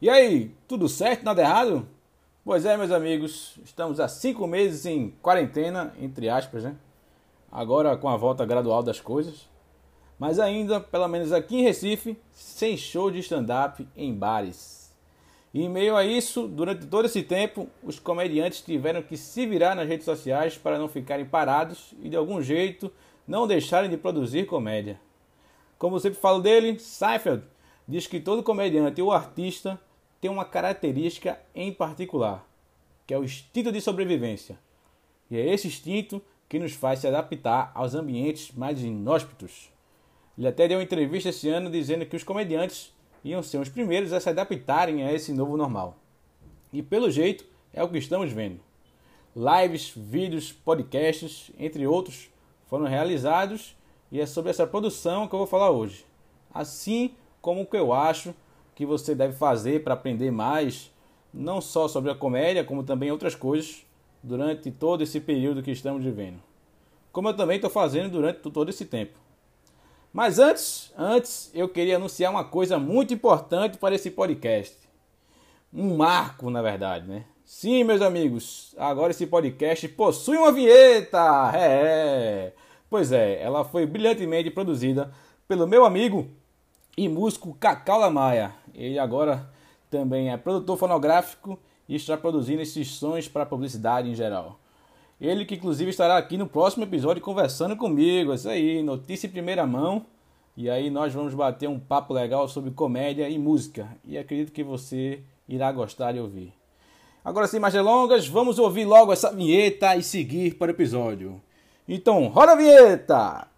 E aí, tudo certo? Nada errado? Pois é, meus amigos, estamos há cinco meses em quarentena, entre aspas, né? Agora com a volta gradual das coisas. Mas ainda, pelo menos aqui em Recife, sem show de stand-up em bares. E em meio a isso, durante todo esse tempo, os comediantes tiveram que se virar nas redes sociais para não ficarem parados e de algum jeito não deixarem de produzir comédia. Como sempre falo dele, Seinfeld diz que todo comediante ou artista tem uma característica em particular, que é o instinto de sobrevivência. E é esse instinto que nos faz se adaptar aos ambientes mais inóspitos. Ele até deu uma entrevista esse ano dizendo que os comediantes iam ser os primeiros a se adaptarem a esse novo normal. E pelo jeito é o que estamos vendo. Lives, vídeos, podcasts, entre outros, foram realizados e é sobre essa produção que eu vou falar hoje. Assim como que eu acho que você deve fazer para aprender mais, não só sobre a comédia, como também outras coisas, durante todo esse período que estamos vivendo. Como eu também estou fazendo durante todo esse tempo. Mas antes, antes eu queria anunciar uma coisa muito importante para esse podcast. Um marco, na verdade, né? Sim, meus amigos, agora esse podcast possui uma vinheta! É! Pois é, ela foi brilhantemente produzida pelo meu amigo e músico Cacau Lamaia. Ele agora também é produtor fonográfico e está produzindo esses sons para publicidade em geral. Ele que inclusive estará aqui no próximo episódio conversando comigo, é isso aí, notícia em primeira mão. E aí nós vamos bater um papo legal sobre comédia e música. E acredito que você irá gostar de ouvir. Agora sem mais delongas, vamos ouvir logo essa vinheta e seguir para o episódio. Então, roda a vinheta!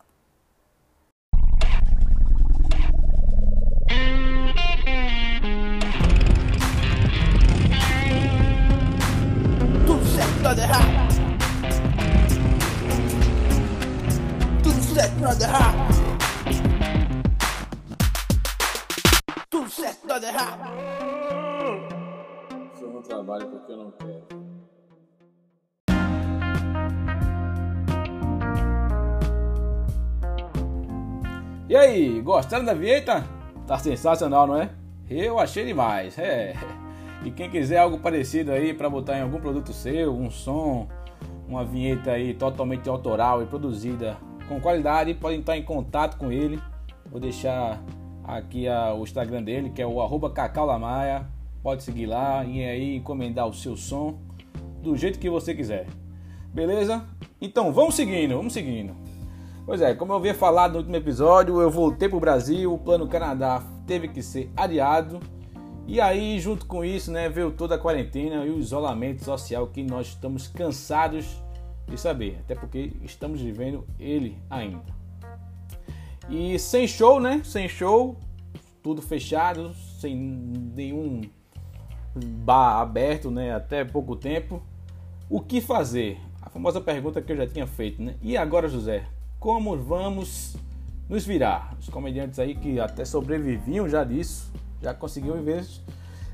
Gostaram da vinheta? Tá sensacional, não é? Eu achei demais. É. E quem quiser algo parecido aí para botar em algum produto seu, um som, uma vinheta aí totalmente autoral e produzida com qualidade, pode entrar em contato com ele. Vou deixar aqui a, o Instagram dele, que é o arroba Lamaia. Pode seguir lá e aí encomendar o seu som do jeito que você quiser. Beleza? Então vamos seguindo, vamos seguindo. Pois é, como eu havia falado no último episódio, eu voltei para o Brasil, o plano Canadá teve que ser adiado e aí, junto com isso, né, veio toda a quarentena e o isolamento social que nós estamos cansados de saber, até porque estamos vivendo ele ainda. E sem show, né? Sem show, tudo fechado, sem nenhum bar aberto, né? Até pouco tempo. O que fazer? A famosa pergunta que eu já tinha feito, né? E agora, José, como vamos nos virar? Os comediantes aí que até sobreviviam já disso já conseguiu viver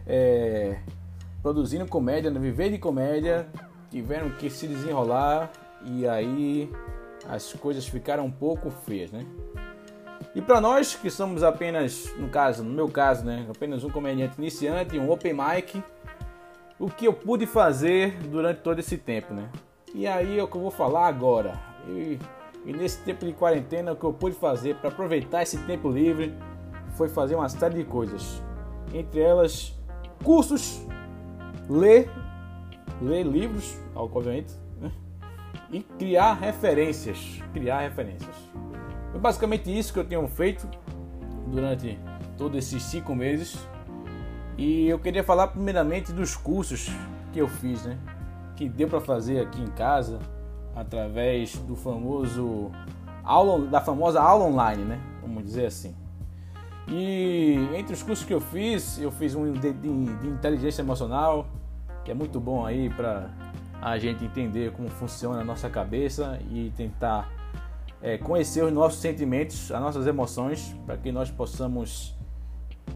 é, produzindo comédia, né? viver de comédia, tiveram que se desenrolar e aí as coisas ficaram um pouco feias, né? E para nós que somos apenas, no caso, no meu caso, né, apenas um comediante iniciante, um open mic, o que eu pude fazer durante todo esse tempo, né? E aí é o que eu vou falar agora. E, e nesse tempo de quarentena, o que eu pude fazer para aproveitar esse tempo livre foi fazer uma série de coisas. Entre elas, cursos, ler, ler livros, obviamente, né? e criar referências. Criar referências. Foi basicamente isso que eu tenho feito durante todos esses cinco meses. E eu queria falar primeiramente dos cursos que eu fiz, né? Que deu para fazer aqui em casa através do famoso aula, da famosa aula online, né? Vamos dizer assim. E entre os cursos que eu fiz, eu fiz um de, de, de inteligência emocional, que é muito bom aí para a gente entender como funciona a nossa cabeça e tentar é, conhecer os nossos sentimentos, as nossas emoções, para que nós possamos,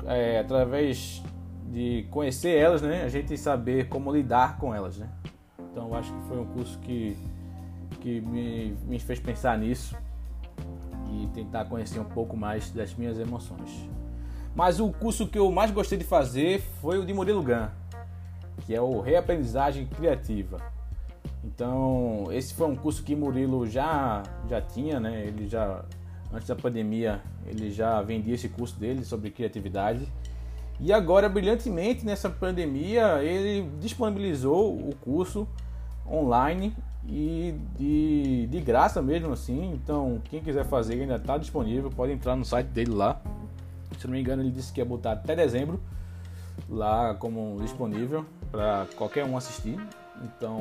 é, através de conhecer elas, né, a gente saber como lidar com elas. Né? Então, eu acho que foi um curso que, que me, me fez pensar nisso e tentar conhecer um pouco mais das minhas emoções. Mas o curso que eu mais gostei de fazer foi o de Murilo Gun, que é o Reaprendizagem Criativa. Então, esse foi um curso que Murilo já, já tinha, né? Ele já, antes da pandemia, ele já vendia esse curso dele sobre criatividade. E agora, brilhantemente, nessa pandemia, ele disponibilizou o curso online e de, de graça mesmo assim. Então, quem quiser fazer ainda está disponível, pode entrar no site dele lá. Se não me engano, ele disse que ia botar até dezembro lá como disponível para qualquer um assistir. Então,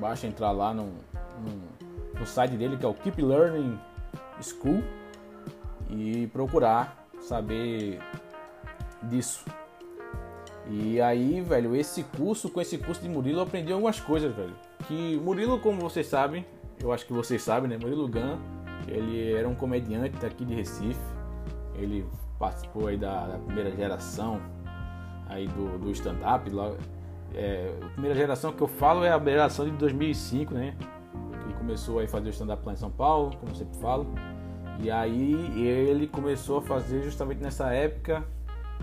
basta entrar lá no, no, no site dele que é o Keep Learning School e procurar saber disso. E aí, velho, esse curso, com esse curso de Murilo, eu aprendi algumas coisas, velho. Que Murilo, como vocês sabem, eu acho que vocês sabem, né? Murilo Gun, ele era um comediante daqui de Recife. Ele participou aí da, da primeira geração aí do, do stand-up. É, a primeira geração que eu falo é a geração de 2005, né? Que começou a fazer o stand-up lá em São Paulo, como eu sempre falo. E aí ele começou a fazer justamente nessa época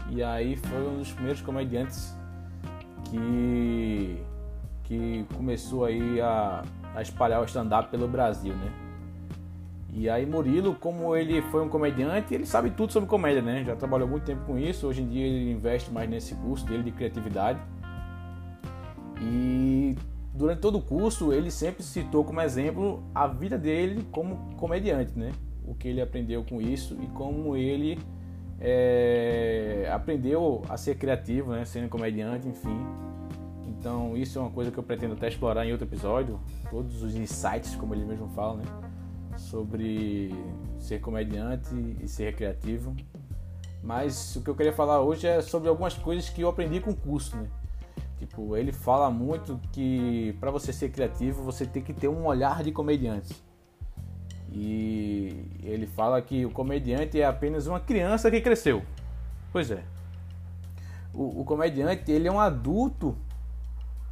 e aí foi um dos primeiros comediantes que, que começou aí a, a espalhar o stand-up pelo Brasil, né? E aí Murilo, como ele foi um comediante, ele sabe tudo sobre comédia, né? Já trabalhou muito tempo com isso, hoje em dia ele investe mais nesse curso dele de criatividade. E durante todo o curso ele sempre citou como exemplo a vida dele como comediante, né? O que ele aprendeu com isso e como ele é, aprendeu a ser criativo, né, sendo comediante, enfim. Então isso é uma coisa que eu pretendo até explorar em outro episódio, todos os insights, como ele mesmo fala, né, sobre ser comediante e ser criativo. Mas o que eu queria falar hoje é sobre algumas coisas que eu aprendi com o curso, né? Tipo, ele fala muito que para você ser criativo você tem que ter um olhar de comediante. E ele fala que o comediante é apenas uma criança que cresceu. Pois é. O, o comediante, ele é um adulto.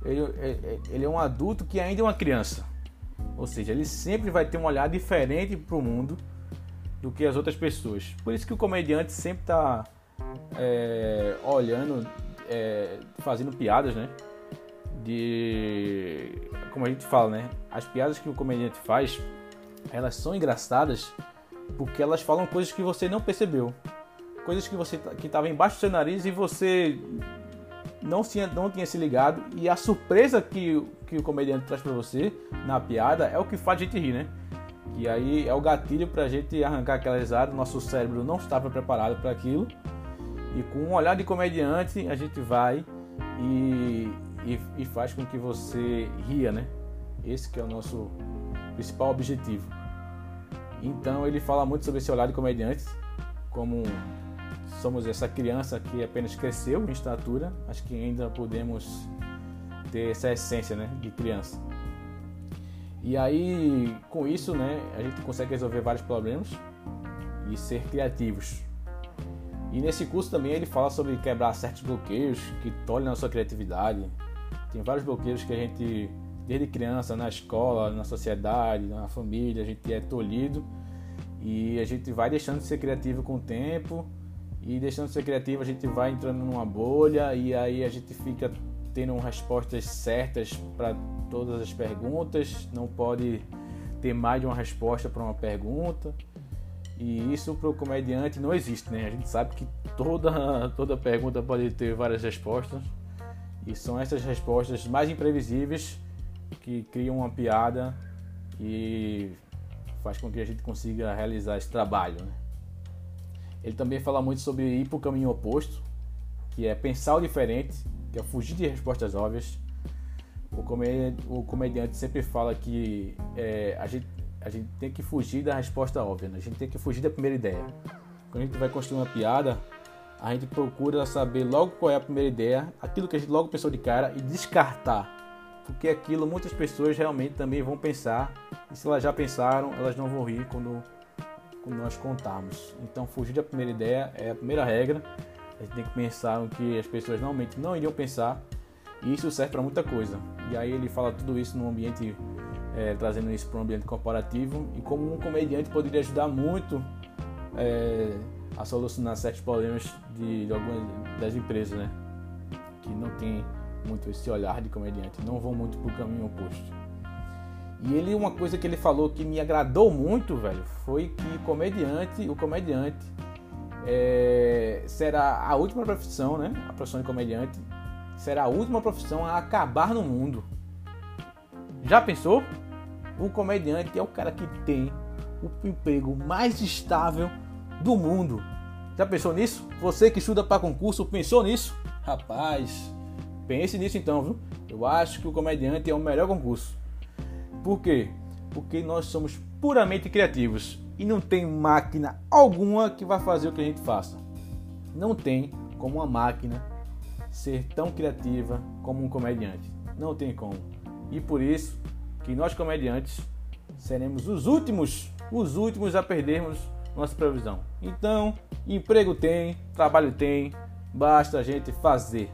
Ele, é, é, ele é um adulto que ainda é uma criança. Ou seja, ele sempre vai ter um olhar diferente para o mundo do que as outras pessoas. Por isso que o comediante sempre está é, olhando, é, fazendo piadas, né? De. Como a gente fala, né? As piadas que o comediante faz elas são engraçadas porque elas falam coisas que você não percebeu. Coisas que você que estava embaixo do seu nariz e você não tinha, não tinha se ligado. E a surpresa que, que o comediante traz para você na piada é o que faz a gente rir, né? E aí é o gatilho para a gente arrancar aquela risada. Nosso cérebro não estava preparado para aquilo. E com um olhar de comediante a gente vai e, e, e faz com que você ria, né? Esse que é o nosso principal objetivo. Então ele fala muito sobre esse olhar de comediantes, como somos essa criança que apenas cresceu em estatura, mas que ainda podemos ter essa essência né, de criança. E aí, com isso, né, a gente consegue resolver vários problemas e ser criativos. E nesse curso também ele fala sobre quebrar certos bloqueios que tolhem a sua criatividade. Tem vários bloqueios que a gente desde criança, na escola, na sociedade, na família, a gente é tolhido e a gente vai deixando de ser criativo com o tempo e deixando de ser criativo a gente vai entrando numa bolha e aí a gente fica tendo respostas certas para todas as perguntas, não pode ter mais de uma resposta para uma pergunta. E isso para o comediante não existe, né? A gente sabe que toda, toda pergunta pode ter várias respostas. E são essas respostas mais imprevisíveis que criam uma piada e faz com que a gente consiga realizar esse trabalho. Né? Ele também fala muito sobre ir para o caminho oposto, que é pensar o diferente, que é fugir de respostas óbvias. O comediante, o comediante sempre fala que é, a, gente, a gente tem que fugir da resposta óbvia, né? a gente tem que fugir da primeira ideia. Quando a gente vai construir uma piada, a gente procura saber logo qual é a primeira ideia, aquilo que a gente logo pensou de cara e descartar porque aquilo muitas pessoas realmente também vão pensar, e se elas já pensaram, elas não vão rir quando nós contarmos. Então, fugir da primeira ideia é a primeira regra. A gente tem que pensar no que as pessoas normalmente não iriam pensar, e isso serve para muita coisa. E aí ele fala tudo isso no ambiente, é, trazendo isso para um ambiente corporativo, e como um comediante poderia ajudar muito é, a solucionar certos problemas de, de algumas das empresas, né? Que não tem muito esse olhar de comediante, não vão muito pro caminho oposto. E ele, uma coisa que ele falou que me agradou muito, velho, foi que comediante, o comediante é, será a última profissão, né? A profissão de comediante será a última profissão a acabar no mundo. Já pensou? O comediante é o cara que tem o emprego mais estável do mundo. Já pensou nisso? Você que estuda para concurso, pensou nisso? Rapaz, pense nisso então, viu? Eu acho que o comediante é o melhor concurso. Por quê? Porque nós somos puramente criativos e não tem máquina alguma que vai fazer o que a gente faça. Não tem como uma máquina ser tão criativa como um comediante. Não tem como. E por isso que nós comediantes seremos os últimos, os últimos a perdermos nossa previsão. Então, emprego tem, trabalho tem, basta a gente fazer.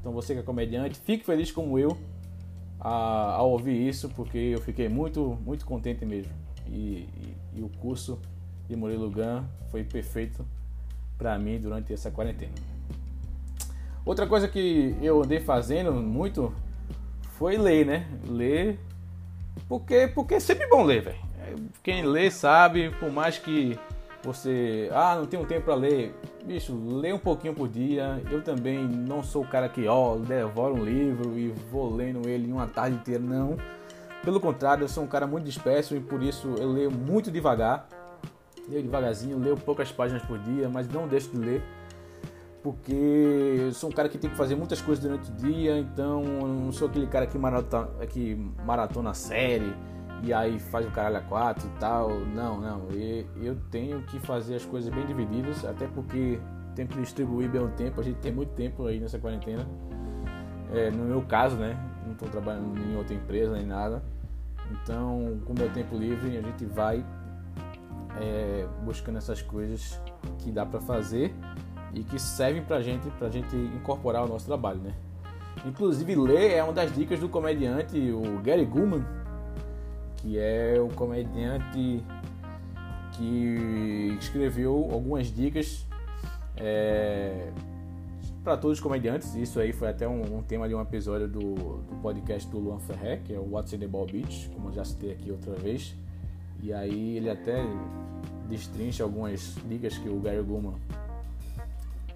Então você que é comediante, fique feliz como eu a, ao ouvir isso, porque eu fiquei muito, muito contente mesmo. E, e, e o curso de Murilo Gun foi perfeito para mim durante essa quarentena. Outra coisa que eu andei fazendo muito foi ler, né? Ler, porque, porque é sempre bom ler, velho. Quem lê sabe, por mais que você, ah, não tenho tempo para ler, bicho, lê um pouquinho por dia. Eu também não sou o cara que, ó, devora um livro e vou lendo ele uma tarde inteira, não. Pelo contrário, eu sou um cara muito disperso e por isso eu leio muito devagar. Leio devagarzinho, leio poucas páginas por dia, mas não deixo de ler. Porque eu sou um cara que tem que fazer muitas coisas durante o dia, então eu não sou aquele cara que maratona, que maratona série e aí faz o caralho a quatro e tal. Não, não. Eu tenho que fazer as coisas bem divididas, até porque tem que distribuir bem o tempo. A gente tem muito tempo aí nessa quarentena. É, no meu caso, né? Não estou trabalhando em outra empresa nem nada. Então, com meu tempo livre, a gente vai é, buscando essas coisas que dá para fazer e que servem pra gente, pra gente incorporar ao nosso trabalho, né? Inclusive, ler é uma das dicas do comediante, o Gary Gulman, que é o comediante que escreveu algumas dicas é, para todos os comediantes. Isso aí foi até um, um tema de um episódio do, do, podcast do Luan Ferré, que é o What's in the Ball Beach, como eu já citei aqui outra vez. E aí ele até destrincha algumas dicas que o Gary Gulman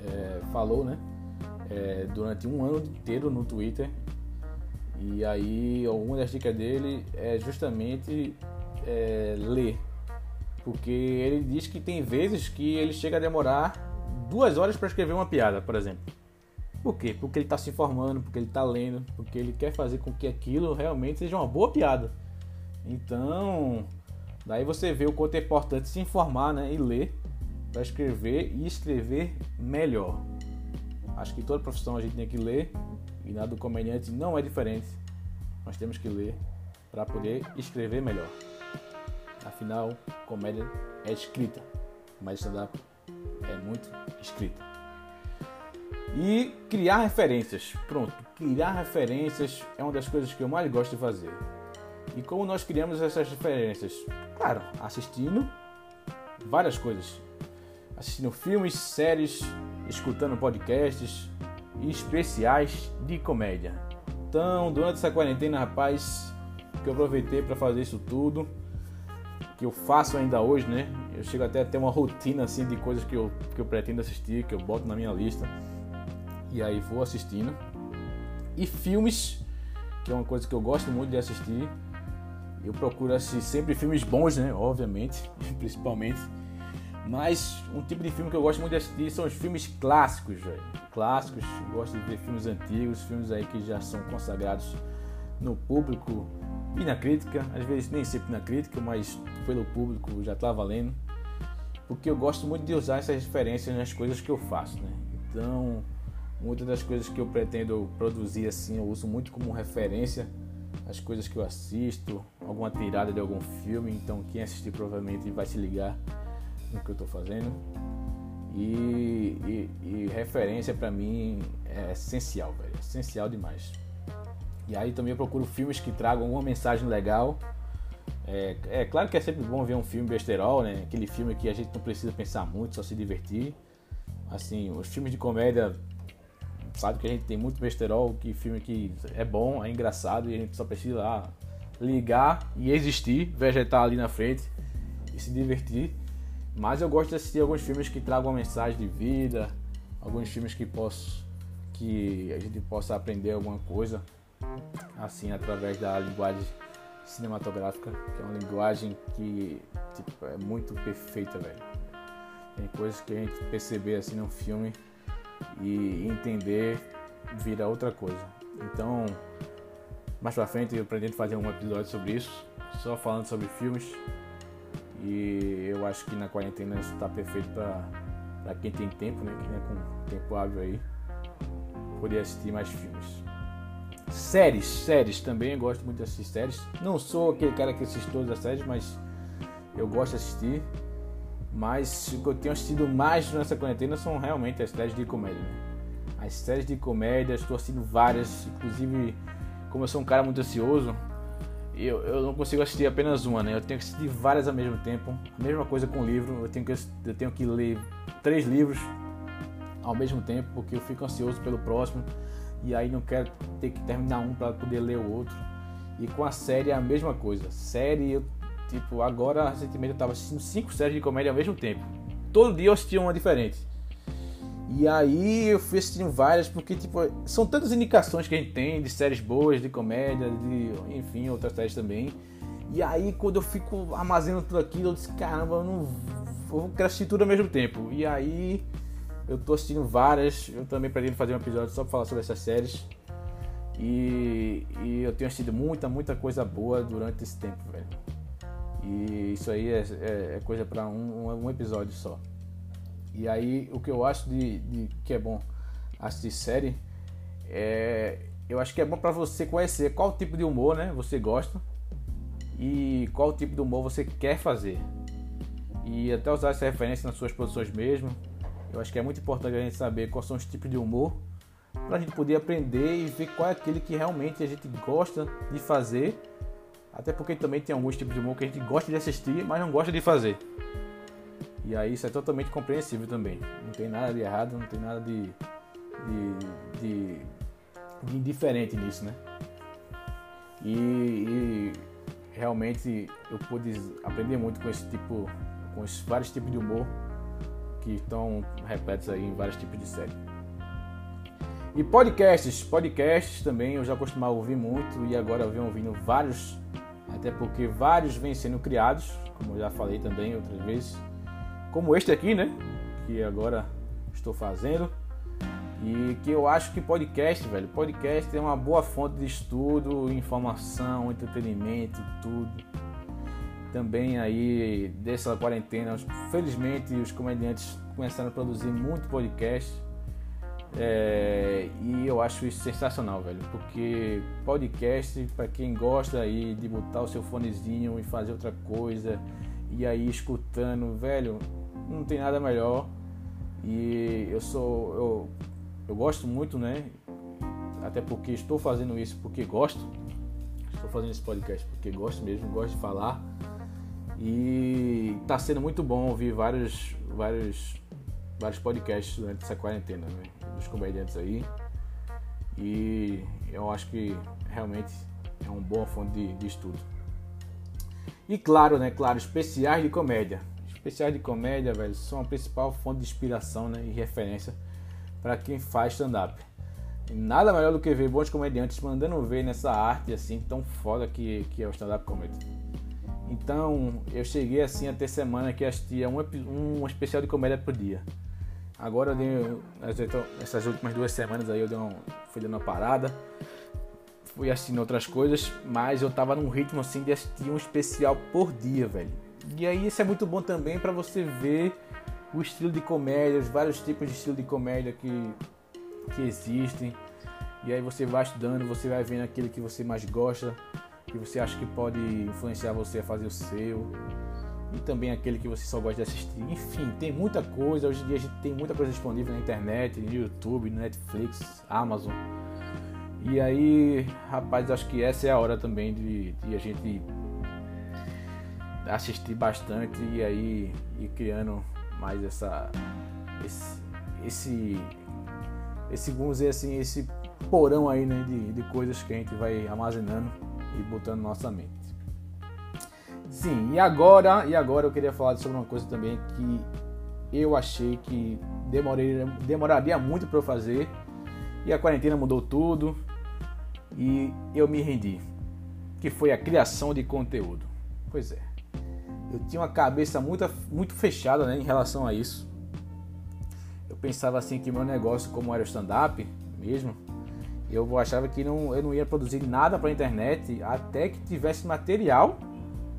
é, falou, né? É, durante um ano inteiro no Twitter e aí, alguma das dicas dele é justamente é, ler. Porque ele diz que tem vezes que ele chega a demorar duas horas para escrever uma piada, por exemplo. Por quê? Porque ele está se informando, porque ele está lendo, porque ele quer fazer com que aquilo realmente seja uma boa piada. Então, daí você vê o quanto é importante se informar né, e ler para escrever e escrever melhor. Acho que toda profissão a gente tem que ler e na do comediante não é diferente. Nós temos que ler para poder escrever melhor. Afinal, comédia é escrita, mas stand-up é muito escrita. E criar referências. Pronto, criar referências é uma das coisas que eu mais gosto de fazer. E como nós criamos essas referências? Claro, assistindo várias coisas. Assistindo filmes, séries, escutando podcasts, especiais de comédia. Então, durante essa quarentena, rapaz, que eu aproveitei para fazer isso tudo, que eu faço ainda hoje, né? Eu chego até a ter uma rotina assim de coisas que eu, que eu pretendo assistir, que eu boto na minha lista. E aí vou assistindo. E filmes, que é uma coisa que eu gosto muito de assistir. Eu procuro assistir sempre filmes bons, né? Obviamente, principalmente mas um tipo de filme que eu gosto muito de assistir são os filmes clássicos, velho. Clássicos, gosto de ver filmes antigos, filmes aí que já são consagrados no público e na crítica, às vezes nem sempre na crítica, mas pelo público já tá valendo. Porque eu gosto muito de usar essas referências nas coisas que eu faço, né? Então, muitas das coisas que eu pretendo produzir assim, eu uso muito como referência as coisas que eu assisto, alguma tirada de algum filme, então quem assistir provavelmente vai se ligar no que eu estou fazendo. E, e, e referência para mim é essencial, velho. Essencial demais. E aí também eu procuro filmes que tragam uma mensagem legal É, é claro que é sempre bom ver um filme besterol, né? Aquele filme que a gente não precisa pensar muito, só se divertir. Assim, os filmes de comédia, sabe que a gente tem muito besterol, que filme que é bom, é engraçado e a gente só precisa lá ligar e existir, vegetar ali na frente e se divertir. Mas eu gosto de assistir alguns filmes que tragam uma mensagem de vida, alguns filmes que posso que a gente possa aprender alguma coisa assim através da linguagem cinematográfica, que é uma linguagem que tipo, é muito perfeita, velho. Tem coisas que a gente perceber assim num filme e entender vira outra coisa. Então, mais pra frente eu pretendo fazer um episódio sobre isso, só falando sobre filmes. E eu acho que na quarentena isso tá perfeito pra quem tem tempo, né? Quem é com tempo hábil aí, poder assistir mais filmes. Séries, séries também, eu gosto muito de assistir séries. Não sou aquele cara que assiste todas as séries, mas eu gosto de assistir. Mas o que eu tenho assistido mais nessa quarentena são realmente as séries de comédia. As séries de comédia, estou assistindo várias, inclusive como eu sou um cara muito ansioso, eu, eu não consigo assistir apenas uma, né? Eu tenho que assistir várias ao mesmo tempo. A mesma coisa com o livro, eu tenho que, eu tenho que ler três livros ao mesmo tempo, porque eu fico ansioso pelo próximo e aí não quero ter que terminar um para poder ler o outro. E com a série é a mesma coisa. Série, eu, tipo, agora recentemente eu estava assistindo cinco séries de comédia ao mesmo tempo. Todo dia eu assistia uma diferente. E aí eu fui assistindo várias, porque tipo, são tantas indicações que a gente tem de séries boas, de comédia, de enfim, outras séries também. E aí quando eu fico armazenando tudo aquilo, eu disse, caramba, eu não eu quero assistir tudo ao mesmo tempo. E aí eu tô assistindo várias, eu também pretendo fazer um episódio só pra falar sobre essas séries. E, e eu tenho assistido muita, muita coisa boa durante esse tempo, velho. E isso aí é, é, é coisa para um, um episódio só. E aí o que eu acho de, de que é bom assistir série é eu acho que é bom para você conhecer qual tipo de humor, né, você gosta e qual tipo de humor você quer fazer. E até usar essa referência nas suas produções mesmo. Eu acho que é muito importante a gente saber quais são os tipos de humor para a gente poder aprender e ver qual é aquele que realmente a gente gosta de fazer. Até porque também tem alguns tipos de humor que a gente gosta de assistir, mas não gosta de fazer. E aí isso é totalmente compreensível também. Não tem nada de errado, não tem nada de, de, de, de indiferente nisso, né? E, e, realmente eu pude aprender muito com esse tipo, com esses vários tipos de humor que estão repletos aí em vários tipos de série. E podcasts, podcasts também eu já costumava ouvir muito e agora eu venho ouvindo vários, até porque vários vêm sendo criados, como eu já falei também outras vezes como este aqui, né? Que agora estou fazendo. E que eu acho que podcast, velho, podcast é uma boa fonte de estudo, informação, entretenimento, tudo. Também aí dessa quarentena, felizmente os comediantes começaram a produzir muito podcast. É, e eu acho isso sensacional, velho, porque podcast para quem gosta aí de botar o seu fonezinho e fazer outra coisa e aí escutando, velho, não tem nada melhor. E eu sou. Eu, eu gosto muito, né? Até porque estou fazendo isso porque gosto. Estou fazendo esse podcast porque gosto mesmo, gosto de falar. E está sendo muito bom ouvir vários, vários, vários podcasts durante essa quarentena, né? Dos comediantes aí. E eu acho que realmente é uma boa fonte de, de estudo. E claro, né? Claro, especiais de comédia especiais de comédia, velho, são a principal fonte de inspiração né, e referência para quem faz stand-up. Nada melhor do que ver bons comediantes mandando ver nessa arte assim tão foda que, que é o stand-up comedy. Então eu cheguei assim a ter semana que assistia um, um especial de comédia por dia. Agora eu dei, essas últimas duas semanas aí eu dei uma, fui dando uma parada, fui assistindo outras coisas, mas eu tava num ritmo assim de assistir um especial por dia, velho. E aí isso é muito bom também para você ver o estilo de comédia, os vários tipos de estilo de comédia que, que existem. E aí você vai estudando, você vai vendo aquilo que você mais gosta, que você acha que pode influenciar você a fazer o seu. E também aquele que você só gosta de assistir. Enfim, tem muita coisa. Hoje em dia a gente tem muita coisa disponível na internet, no YouTube, no Netflix, Amazon. E aí, rapaz, acho que essa é a hora também de, de a gente assistir bastante e aí ir criando mais essa esse esse, esse vamos dizer assim esse porão aí né, de, de coisas que a gente vai armazenando e botando na nossa mente. Sim, e agora, e agora eu queria falar sobre uma coisa também que eu achei que demorei, demoraria muito para eu fazer e a quarentena mudou tudo e eu me rendi, que foi a criação de conteúdo. Pois é, eu tinha uma cabeça muito, muito fechada né, em relação a isso. Eu pensava assim que meu negócio, como era o stand-up mesmo, eu achava que não, eu não ia produzir nada para a internet até que tivesse material,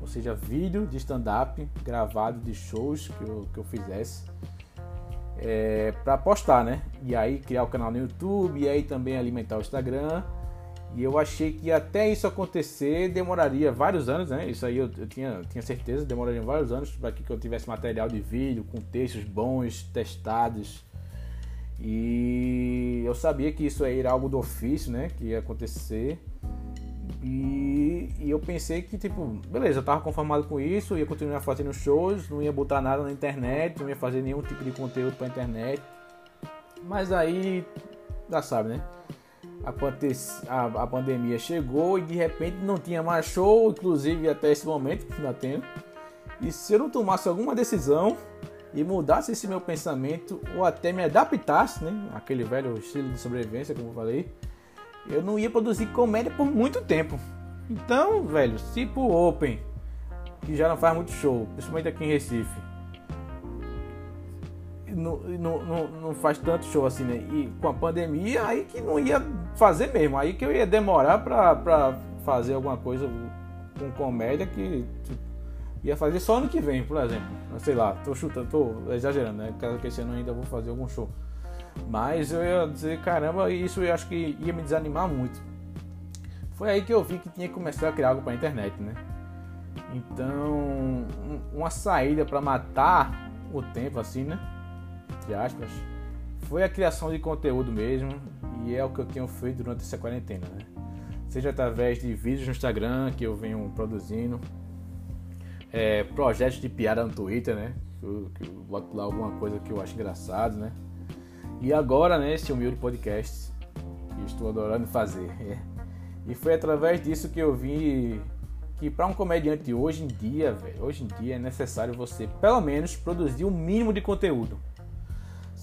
ou seja, vídeo de stand-up gravado de shows que eu, que eu fizesse é, para postar, né? E aí criar o canal no YouTube e aí também alimentar o Instagram. E eu achei que até isso acontecer demoraria vários anos, né? Isso aí eu, eu tinha, tinha certeza, demoraria vários anos para que eu tivesse material de vídeo com textos bons, testados e eu sabia que isso aí era algo do ofício, né? Que ia acontecer. E, e, eu pensei que, tipo, beleza, eu tava conformado com isso, ia continuar fazendo shows, não ia botar nada na internet, não ia fazer nenhum tipo de conteúdo pra internet. Mas aí, já sabe, né? A, pandemia chegou e de repente não tinha mais show, inclusive até esse momento que tá tendo. E se eu não tomasse alguma decisão, e mudasse esse meu pensamento ou até me adaptasse, né? Aquele velho estilo de sobrevivência, como eu falei, eu não ia produzir comédia por muito tempo. Então, velho, pro Open, que já não faz muito show, principalmente aqui em Recife, não, não, não, faz tanto show assim, né? E com a pandemia, aí que não ia fazer mesmo, aí que eu ia demorar pra, pra fazer alguma coisa com comédia que. Ia fazer só ano que vem, por exemplo. Sei lá, tô chutando, tô exagerando, né? Caso que esse ano ainda vou fazer algum show. Mas eu ia dizer, caramba, isso eu acho que ia me desanimar muito. Foi aí que eu vi que tinha que começar a criar algo para internet, né? Então, uma saída para matar o tempo, assim, né? Entre aspas, foi a criação de conteúdo mesmo. E é o que eu tenho feito durante essa quarentena, né? Seja através de vídeos no Instagram que eu venho produzindo, é, projetos de piada no Twitter, né? Eu, eu boto lá alguma coisa que eu acho engraçado, né? E agora, né, esse humilde podcast que estou adorando fazer. É. E foi através disso que eu vi que para um comediante hoje em dia, velho, hoje em dia é necessário você, pelo menos, produzir o um mínimo de conteúdo.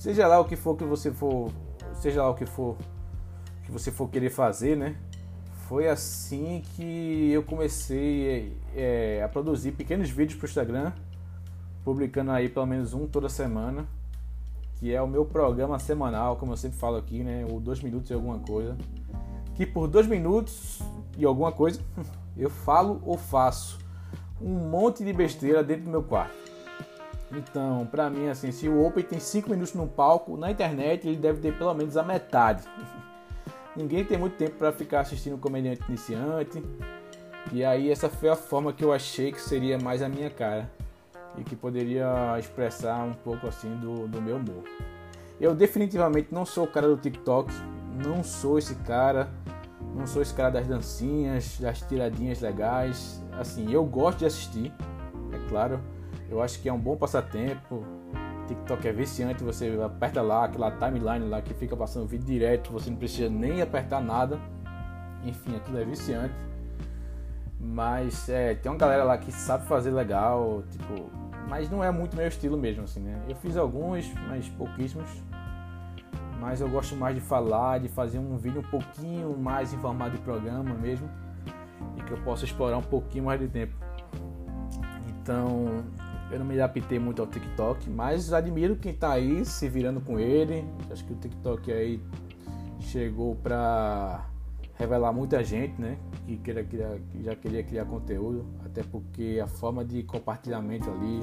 Seja lá o que for que você for, seja lá o que for que você for querer fazer, né? foi assim que eu comecei é, a produzir pequenos vídeos para o Instagram, publicando aí pelo menos um toda semana, que é o meu programa semanal, como eu sempre falo aqui, né? O dois minutos e alguma coisa. Que por dois minutos e alguma coisa eu falo ou faço um monte de besteira dentro do meu quarto. Então, pra mim, assim, se o Open tem 5 minutos no palco, na internet ele deve ter pelo menos a metade. Ninguém tem muito tempo para ficar assistindo um comediante iniciante. E aí essa foi a forma que eu achei que seria mais a minha cara e que poderia expressar um pouco assim do, do meu humor. Eu definitivamente não sou o cara do TikTok, não sou esse cara, não sou esse cara das dancinhas, das tiradinhas legais. Assim, eu gosto de assistir, é claro. Eu acho que é um bom passatempo, TikTok é viciante, você aperta lá aquela timeline lá que fica passando vídeo direto, você não precisa nem apertar nada. Enfim, aquilo é viciante. Mas é, tem uma galera lá que sabe fazer legal, tipo, mas não é muito meu estilo mesmo, assim, né? Eu fiz alguns, mas pouquíssimos. Mas eu gosto mais de falar, de fazer um vídeo um pouquinho mais em formato de programa mesmo. E que eu possa explorar um pouquinho mais de tempo. Então, eu não me adaptei muito ao TikTok, mas admiro quem tá aí se virando com ele. Acho que o TikTok aí chegou para revelar muita gente, né? Que, queira, que já queria criar conteúdo, até porque a forma de compartilhamento ali,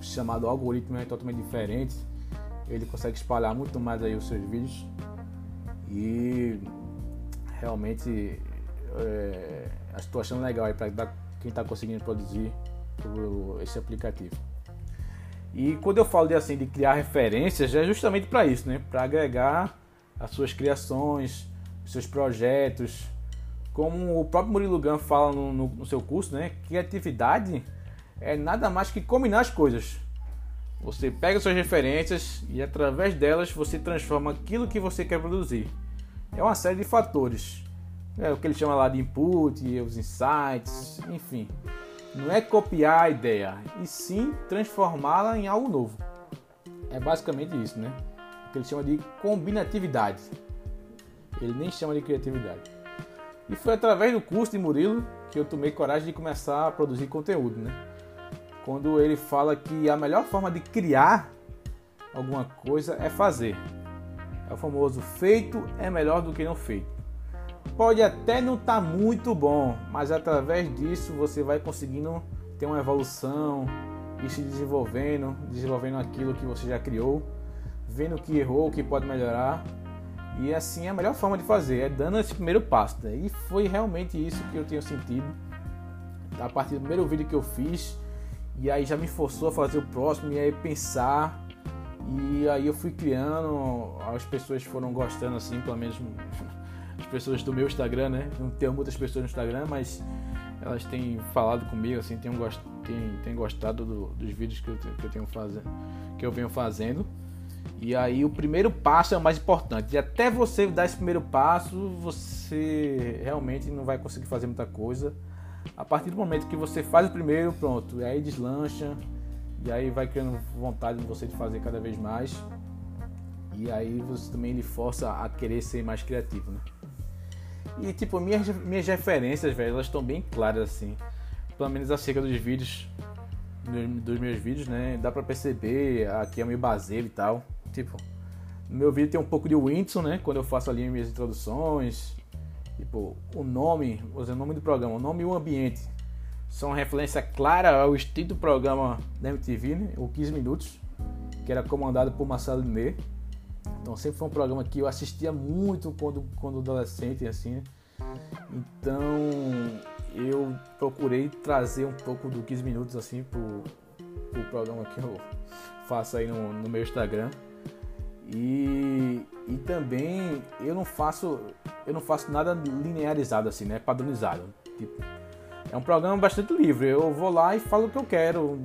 chamado algoritmo é totalmente diferente. Ele consegue espalhar muito mais aí os seus vídeos e realmente é, estou achando legal aí para quem está conseguindo produzir esse aplicativo. E quando eu falo de assim de criar referências, é justamente para isso, né? Para agregar as suas criações, seus projetos. Como o próprio Murilo Gun fala no, no, no seu curso, né? Criatividade é nada mais que combinar as coisas. Você pega suas referências e através delas você transforma aquilo que você quer produzir. É uma série de fatores. É o que ele chama lá de input, os insights, enfim. Não é copiar a ideia, e sim transformá-la em algo novo. É basicamente isso, né? O que ele chama de combinatividade. Ele nem chama de criatividade. E foi através do curso de Murilo que eu tomei coragem de começar a produzir conteúdo, né? Quando ele fala que a melhor forma de criar alguma coisa é fazer. É o famoso feito é melhor do que não feito. Pode até não estar tá muito bom, mas através disso você vai conseguindo ter uma evolução e se desenvolvendo, desenvolvendo aquilo que você já criou, vendo o que errou, o que pode melhorar. E assim é a melhor forma de fazer, é dando esse primeiro passo. Né? E foi realmente isso que eu tenho sentido a partir do primeiro vídeo que eu fiz. E aí já me forçou a fazer o próximo e aí pensar. E aí eu fui criando, as pessoas foram gostando assim, pelo menos as pessoas do meu Instagram, né? Não tenho muitas pessoas no Instagram, mas elas têm falado comigo, assim, têm, gost... têm, têm gostado do, dos vídeos que eu, que eu tenho fazendo, que eu venho fazendo. E aí o primeiro passo é o mais importante. E até você dar esse primeiro passo, você realmente não vai conseguir fazer muita coisa. A partir do momento que você faz o primeiro, pronto, e aí deslancha, e aí vai criando vontade de você de fazer cada vez mais. E aí você também lhe força a querer ser mais criativo, né? E tipo, minhas, minhas referências, velho, elas estão bem claras assim. Pelo menos acerca dos vídeos, dos meus vídeos, né? Dá pra perceber aqui é meio baseiro e tal. Tipo, no meu vídeo tem um pouco de Winston, né? Quando eu faço ali minhas introduções. Tipo, o nome, dizer, o nome do programa, o nome e o ambiente são referência clara ao extinto programa da MTV, né? o 15 Minutos, que era comandado por Marcelo Linet. Então sempre foi um programa que eu assistia muito quando, quando adolescente, assim. Então eu procurei trazer um pouco do 15 minutos assim pro, pro programa que eu faço aí no, no meu Instagram. E, e também eu não faço eu não faço nada linearizado assim, né? Padronizado. Tipo, é um programa bastante livre. Eu vou lá e falo o que eu quero.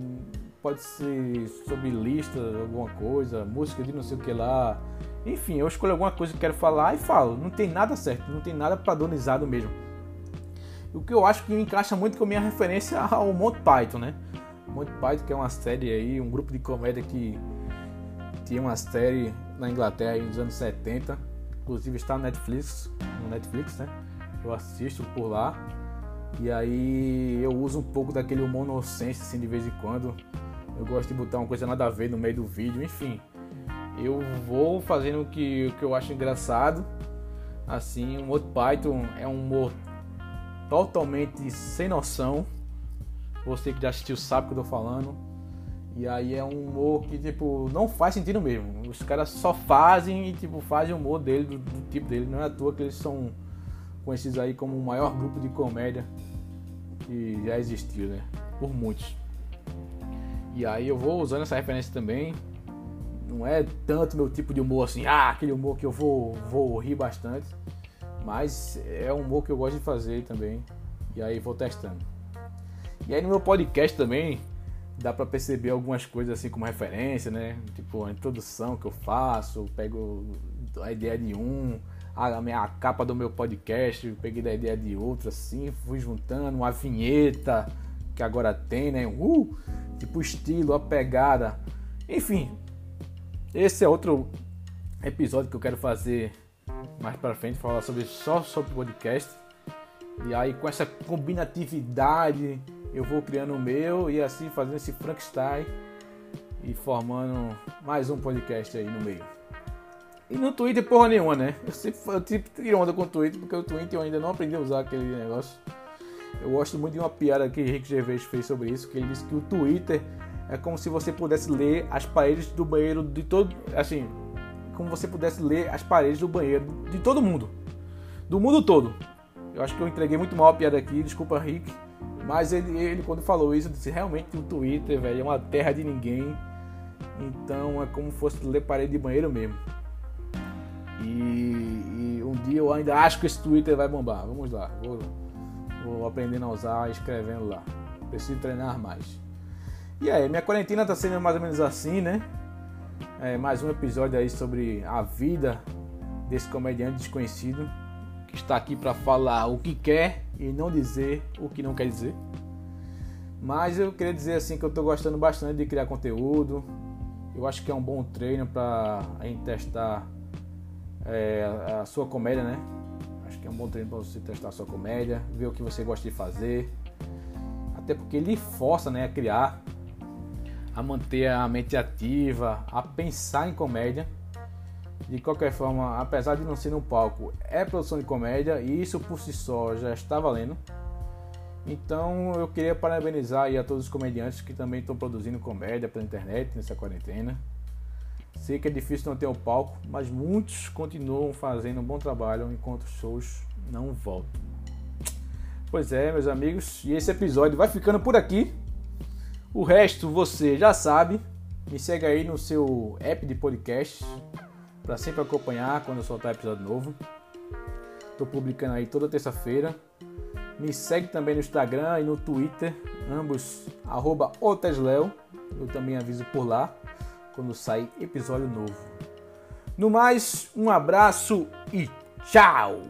Pode ser sobre lista, alguma coisa, música de não sei o que lá. Enfim, eu escolho alguma coisa que quero falar e falo. Não tem nada certo, não tem nada padronizado mesmo. O que eu acho que encaixa muito com a minha referência ao Monty Python, né? Monty Python que é uma série aí, um grupo de comédia que tinha uma série na Inglaterra aí nos anos 70. Inclusive está no Netflix, no Netflix, né? Eu assisto por lá. E aí eu uso um pouco daquele nonsense assim de vez em quando. Eu gosto de botar uma coisa nada a ver no meio do vídeo, enfim eu vou fazendo o que, o que eu acho engraçado. Assim, o Monty Python é um humor totalmente sem noção. Você que já assistiu sabe o que eu tô falando. E aí é um humor que, tipo, não faz sentido mesmo. Os caras só fazem e, tipo, fazem o humor dele, do, do tipo dele. Não é à toa que eles são conhecidos aí como o maior grupo de comédia que já existiu, né? Por muitos. E aí eu vou usando essa referência também não é tanto meu tipo de humor assim, ah, aquele humor que eu vou, vou rir bastante. Mas é um humor que eu gosto de fazer também. E aí vou testando. E aí no meu podcast também dá para perceber algumas coisas assim como referência, né? Tipo a introdução que eu faço, pego a ideia de um, a, minha, a capa do meu podcast, peguei da ideia de outro assim, fui juntando uma vinheta que agora tem, né? Uh, tipo estilo, a pegada. Enfim, esse é outro episódio que eu quero fazer mais para frente, falar sobre só sobre podcast. E aí com essa combinatividade eu vou criando o meu e assim fazendo esse Frankenstein e formando mais um podcast aí no meio. E no Twitter porra nenhuma, né? Eu sempre eu tiro onda com o Twitter porque o Twitter eu ainda não aprendi a usar aquele negócio. Eu gosto muito de uma piada que Rick Gervais fez sobre isso, que ele disse que o Twitter é como se você pudesse ler as paredes do banheiro de todo. Assim, como você pudesse ler as paredes do banheiro de todo mundo. Do mundo todo. Eu acho que eu entreguei muito mal a piada aqui, desculpa, Rick. Mas ele, ele quando falou isso, disse: realmente o Twitter, velho, é uma terra de ninguém. Então é como se fosse ler parede de banheiro mesmo. E, e, um dia eu ainda acho que esse Twitter vai bombar. Vamos lá, vou, vou aprendendo a usar, escrevendo lá. Preciso treinar mais. E aí, minha quarentena tá sendo mais ou menos assim, né? É, mais um episódio aí sobre a vida desse comediante desconhecido que está aqui para falar o que quer e não dizer o que não quer dizer. Mas eu queria dizer assim que eu tô gostando bastante de criar conteúdo. Eu acho que é um bom treino para a gente testar é, a sua comédia, né? Que é um bom treino para você testar sua comédia, ver o que você gosta de fazer. Até porque ele força né, a criar, a manter a mente ativa, a pensar em comédia. De qualquer forma, apesar de não ser no palco, é produção de comédia e isso por si só já está valendo. Então eu queria parabenizar a todos os comediantes que também estão produzindo comédia pela internet nessa quarentena. Sei que é difícil não ter o palco, mas muitos continuam fazendo um bom trabalho enquanto os shows não voltam. Pois é, meus amigos, e esse episódio vai ficando por aqui. O resto você já sabe. Me segue aí no seu app de podcast para sempre acompanhar quando eu soltar episódio novo. Estou publicando aí toda terça-feira. Me segue também no Instagram e no Twitter, ambos arroba otesleo. Eu também aviso por lá quando sair episódio novo. No mais, um abraço e tchau!